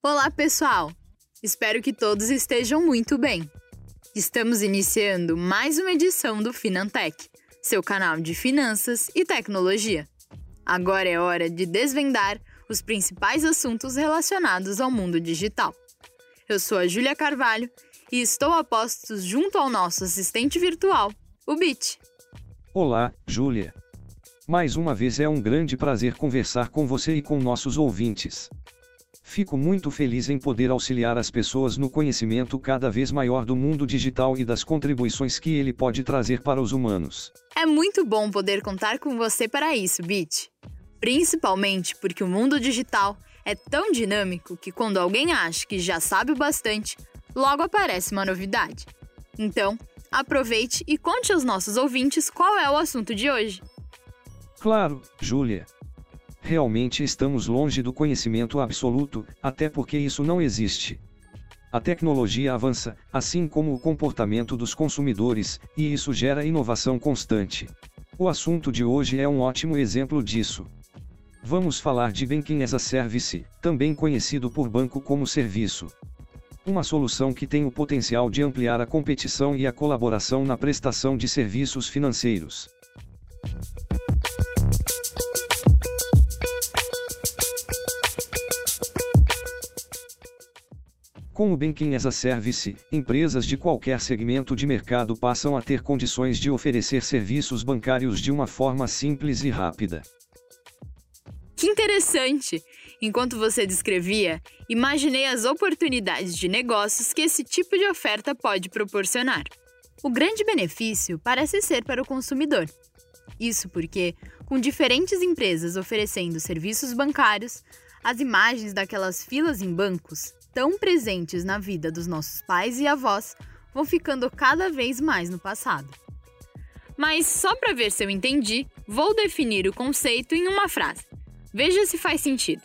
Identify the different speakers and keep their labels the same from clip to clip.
Speaker 1: Olá, pessoal! Espero que todos estejam muito bem. Estamos iniciando mais uma edição do Finantech, seu canal de finanças e tecnologia. Agora é hora de desvendar os principais assuntos relacionados ao mundo digital. Eu sou a Júlia Carvalho e estou a postos junto ao nosso assistente virtual, o Bit.
Speaker 2: Olá, Júlia. Mais uma vez é um grande prazer conversar com você e com nossos ouvintes. Fico muito feliz em poder auxiliar as pessoas no conhecimento cada vez maior do mundo digital e das contribuições que ele pode trazer para os humanos.
Speaker 1: É muito bom poder contar com você para isso, Bit. Principalmente porque o mundo digital é tão dinâmico que quando alguém acha que já sabe o bastante, logo aparece uma novidade. Então, aproveite e conte aos nossos ouvintes qual é o assunto de hoje.
Speaker 2: Claro, Júlia. Realmente estamos longe do conhecimento absoluto, até porque isso não existe. A tecnologia avança, assim como o comportamento dos consumidores, e isso gera inovação constante. O assunto de hoje é um ótimo exemplo disso. Vamos falar de Banking as a Service, também conhecido por banco como serviço. Uma solução que tem o potencial de ampliar a competição e a colaboração na prestação de serviços financeiros. Com o Banking as a Service, empresas de qualquer segmento de mercado passam a ter condições de oferecer serviços bancários de uma forma simples e rápida.
Speaker 1: Que interessante! Enquanto você descrevia, imaginei as oportunidades de negócios que esse tipo de oferta pode proporcionar. O grande benefício parece ser para o consumidor. Isso porque, com diferentes empresas oferecendo serviços bancários, as imagens daquelas filas em bancos tão presentes na vida dos nossos pais e avós vão ficando cada vez mais no passado. Mas só para ver se eu entendi, vou definir o conceito em uma frase. Veja se faz sentido.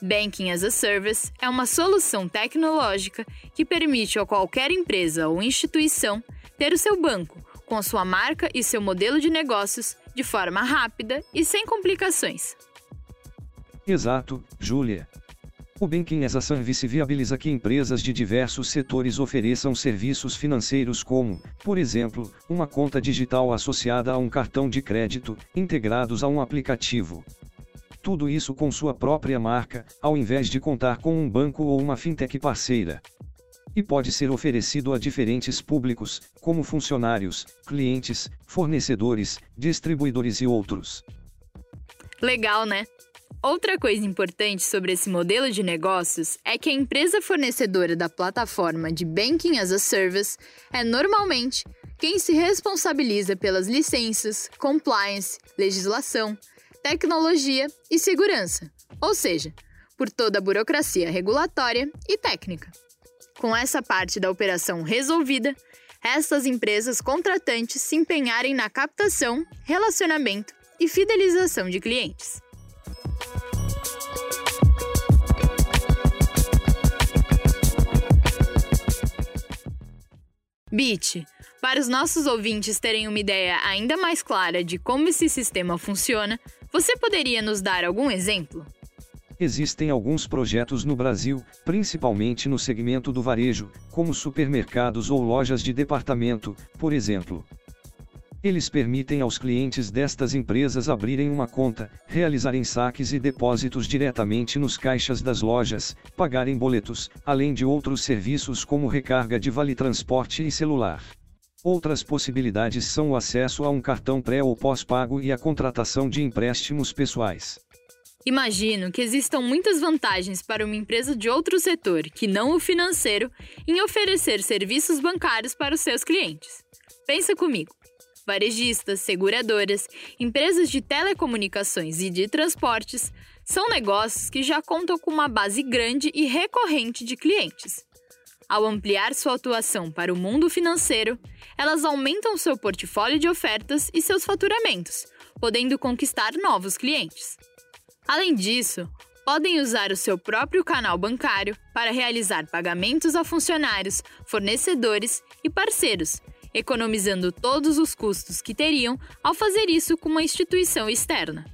Speaker 1: Banking as a Service é uma solução tecnológica que permite a qualquer empresa ou instituição ter o seu banco, com sua marca e seu modelo de negócios, de forma rápida e sem complicações.
Speaker 2: Exato, Júlia. O Banking as a Service viabiliza que empresas de diversos setores ofereçam serviços financeiros como, por exemplo, uma conta digital associada a um cartão de crédito, integrados a um aplicativo. Tudo isso com sua própria marca, ao invés de contar com um banco ou uma fintech parceira. E pode ser oferecido a diferentes públicos, como funcionários, clientes, fornecedores, distribuidores e outros.
Speaker 1: Legal, né? Outra coisa importante sobre esse modelo de negócios é que a empresa fornecedora da plataforma de Banking as a Service é normalmente quem se responsabiliza pelas licenças, compliance, legislação, tecnologia e segurança, ou seja, por toda a burocracia regulatória e técnica. Com essa parte da operação resolvida, essas empresas contratantes se empenharem na captação, relacionamento e fidelização de clientes. Bit, para os nossos ouvintes terem uma ideia ainda mais clara de como esse sistema funciona, você poderia nos dar algum exemplo?
Speaker 2: Existem alguns projetos no Brasil, principalmente no segmento do varejo, como supermercados ou lojas de departamento, por exemplo. Eles permitem aos clientes destas empresas abrirem uma conta, realizarem saques e depósitos diretamente nos caixas das lojas, pagarem boletos, além de outros serviços como recarga de vale-transporte e celular. Outras possibilidades são o acesso a um cartão pré ou pós-pago e a contratação de empréstimos pessoais.
Speaker 1: Imagino que existam muitas vantagens para uma empresa de outro setor, que não o financeiro, em oferecer serviços bancários para os seus clientes. Pensa comigo varejistas, seguradoras, empresas de telecomunicações e de transportes são negócios que já contam com uma base grande e recorrente de clientes. Ao ampliar sua atuação para o mundo financeiro, elas aumentam seu portfólio de ofertas e seus faturamentos, podendo conquistar novos clientes. Além disso, podem usar o seu próprio canal bancário para realizar pagamentos a funcionários, fornecedores e parceiros, economizando todos os custos que teriam ao fazer isso com uma instituição externa.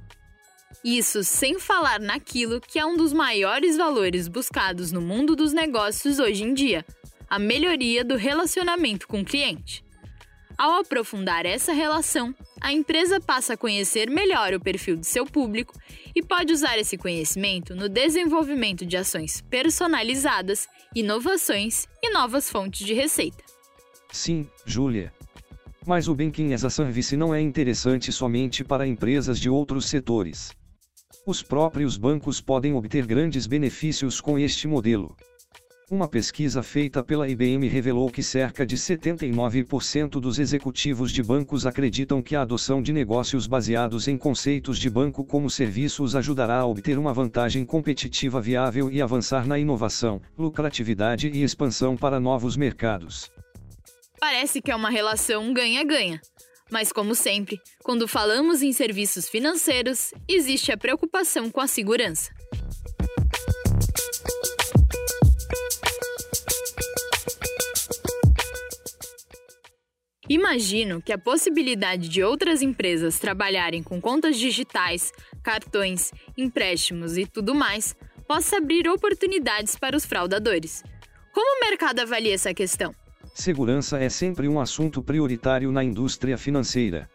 Speaker 1: Isso sem falar naquilo que é um dos maiores valores buscados no mundo dos negócios hoje em dia: a melhoria do relacionamento com o cliente. Ao aprofundar essa relação, a empresa passa a conhecer melhor o perfil de seu público e pode usar esse conhecimento no desenvolvimento de ações personalizadas, inovações e novas fontes de receita.
Speaker 2: Sim, Júlia. Mas o Banking as a Service não é interessante somente para empresas de outros setores. Os próprios bancos podem obter grandes benefícios com este modelo. Uma pesquisa feita pela IBM revelou que cerca de 79% dos executivos de bancos acreditam que a adoção de negócios baseados em conceitos de banco como serviço os ajudará a obter uma vantagem competitiva viável e avançar na inovação, lucratividade e expansão para novos mercados.
Speaker 1: Parece que é uma relação ganha-ganha. Mas, como sempre, quando falamos em serviços financeiros, existe a preocupação com a segurança. Imagino que a possibilidade de outras empresas trabalharem com contas digitais, cartões, empréstimos e tudo mais possa abrir oportunidades para os fraudadores. Como o mercado avalia essa questão?
Speaker 2: Segurança é sempre um assunto prioritário na indústria financeira.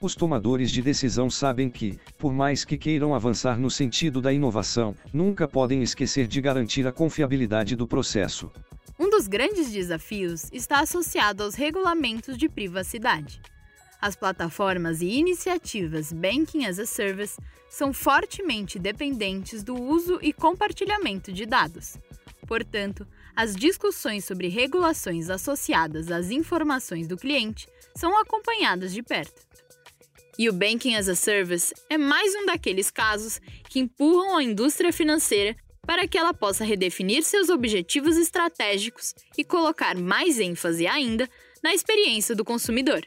Speaker 2: Os tomadores de decisão sabem que, por mais que queiram avançar no sentido da inovação, nunca podem esquecer de garantir a confiabilidade do processo.
Speaker 1: Um dos grandes desafios está associado aos regulamentos de privacidade. As plataformas e iniciativas Banking as a Service são fortemente dependentes do uso e compartilhamento de dados. Portanto, as discussões sobre regulações associadas às informações do cliente são acompanhadas de perto. E o Banking as a Service é mais um daqueles casos que empurram a indústria financeira para que ela possa redefinir seus objetivos estratégicos e colocar mais ênfase ainda na experiência do consumidor.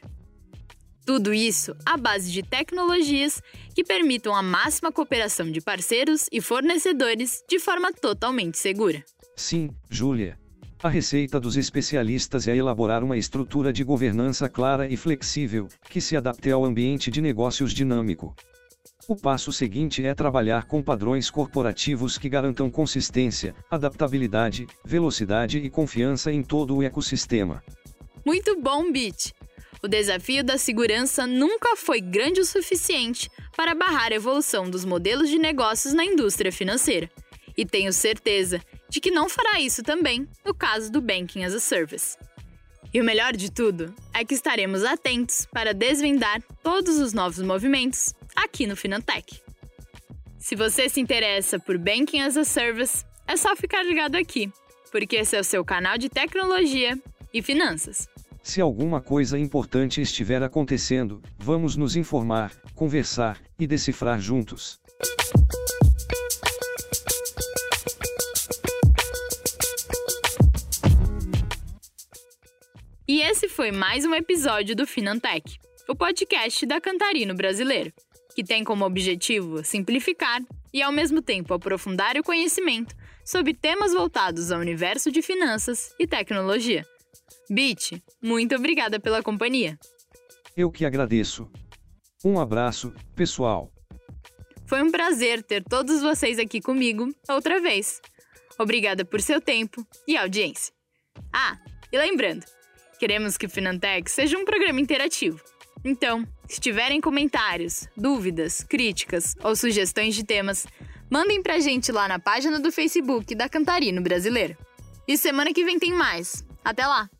Speaker 1: Tudo isso à base de tecnologias que permitam a máxima cooperação de parceiros e fornecedores de forma totalmente segura.
Speaker 2: Sim, Júlia. A receita dos especialistas é elaborar uma estrutura de governança clara e flexível, que se adapte ao ambiente de negócios dinâmico. O passo seguinte é trabalhar com padrões corporativos que garantam consistência, adaptabilidade, velocidade e confiança em todo o ecossistema.
Speaker 1: Muito bom, Bit! O desafio da segurança nunca foi grande o suficiente para barrar a evolução dos modelos de negócios na indústria financeira. E tenho certeza de que não fará isso também no caso do Banking as a Service. E o melhor de tudo é que estaremos atentos para desvendar todos os novos movimentos aqui no Finantech. Se você se interessa por Banking as a Service, é só ficar ligado aqui, porque esse é o seu canal de tecnologia e finanças.
Speaker 2: Se alguma coisa importante estiver acontecendo, vamos nos informar, conversar e decifrar juntos.
Speaker 1: Esse foi mais um episódio do Finantech, o podcast da Cantarino Brasileiro que tem como objetivo simplificar e, ao mesmo tempo, aprofundar o conhecimento sobre temas voltados ao universo de finanças e tecnologia. Bit, muito obrigada pela companhia.
Speaker 2: Eu que agradeço. Um abraço, pessoal.
Speaker 1: Foi um prazer ter todos vocês aqui comigo outra vez. Obrigada por seu tempo e audiência. Ah, e lembrando, queremos que o Finantech seja um programa interativo. Então, se tiverem comentários, dúvidas, críticas ou sugestões de temas, mandem pra gente lá na página do Facebook da Cantarino Brasileiro. E semana que vem tem mais. Até lá!